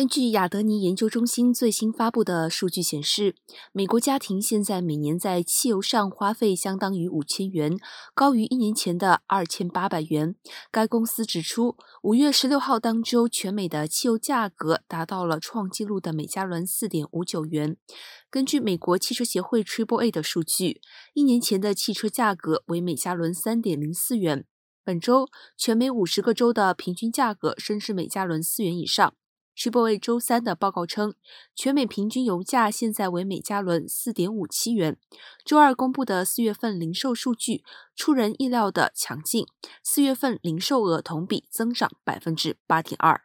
根据亚德尼研究中心最新发布的数据显示，美国家庭现在每年在汽油上花费相当于五千元，高于一年前的二千八百元。该公司指出，五月十六号当周，全美的汽油价格达到了创纪录的每加仑四点五九元。根据美国汽车协会 Triple A 的数据，一年前的汽车价格为每加仑三点零四元。本周，全美五十个州的平均价格升至每加仑四元以上。世博会周三的报告称，全美平均油价现在为每加仑四点五七元。周二公布的四月份零售数据出人意料的强劲，四月份零售额同比增长百分之八点二。